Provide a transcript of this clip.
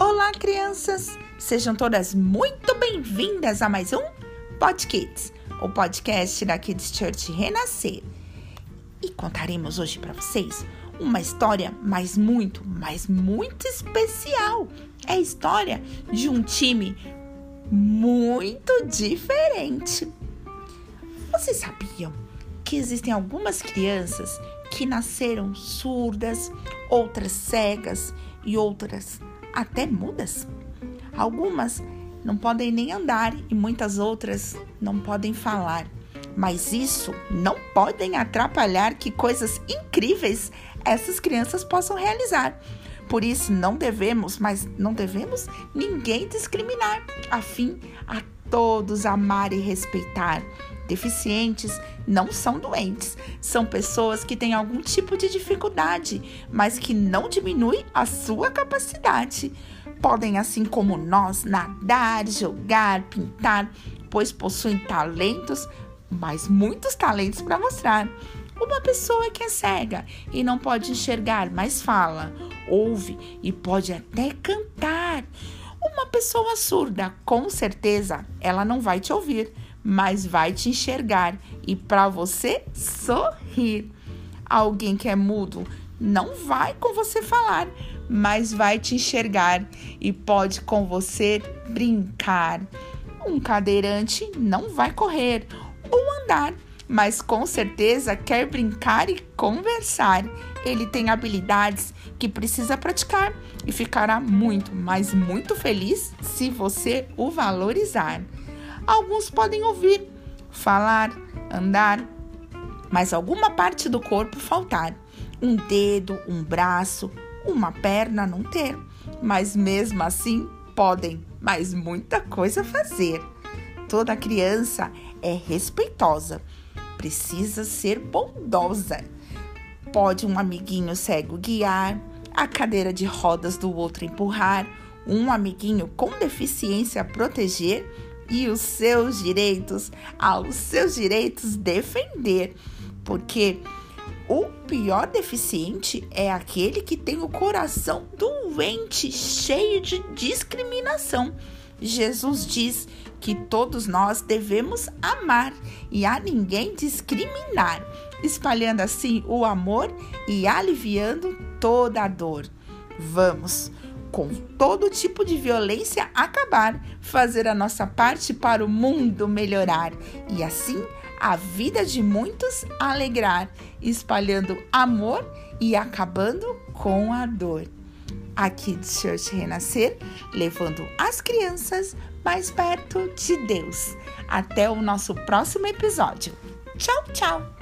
Olá, crianças! Sejam todas muito bem-vindas a mais um Pod Kids, o podcast da Kids Church Renascer. E contaremos hoje para vocês uma história, mas muito, mas muito especial. É a história de um time muito diferente. Vocês sabiam que existem algumas crianças que nasceram surdas, outras cegas e outras até mudas. Algumas não podem nem andar e muitas outras não podem falar. Mas isso não podem atrapalhar que coisas incríveis essas crianças possam realizar. Por isso não devemos, mas não devemos ninguém discriminar, a fim a todos amar e respeitar. Deficientes não são doentes, são pessoas que têm algum tipo de dificuldade, mas que não diminui a sua capacidade. Podem, assim como nós, nadar, jogar, pintar, pois possuem talentos, mas muitos talentos para mostrar. Uma pessoa que é cega e não pode enxergar, mas fala, ouve e pode até cantar. Uma pessoa surda, com certeza, ela não vai te ouvir, mas vai te enxergar e para você sorrir. Alguém que é mudo não vai com você falar, mas vai te enxergar e pode com você brincar. Um cadeirante não vai correr ou andar, mas com certeza quer brincar e conversar. Ele tem habilidades que precisa praticar e ficará muito, mas muito feliz se você o valorizar. Alguns podem ouvir, falar, andar, mas alguma parte do corpo faltar. Um dedo, um braço, uma perna não ter. Mas mesmo assim podem, mas muita coisa fazer. Toda criança é respeitosa, precisa ser bondosa. Pode um amiguinho cego guiar, a cadeira de rodas do outro empurrar, um amiguinho com deficiência proteger e os seus direitos, aos seus direitos defender, porque o pior deficiente é aquele que tem o coração doente, cheio de discriminação. Jesus diz que todos nós devemos amar e a ninguém discriminar, espalhando assim o amor e aliviando toda a dor. Vamos com todo tipo de violência acabar, fazer a nossa parte para o mundo melhorar e assim a vida de muitos alegrar, espalhando amor e acabando com a dor. Aqui de Church Renascer, levando as crianças mais perto de Deus. Até o nosso próximo episódio. Tchau, tchau!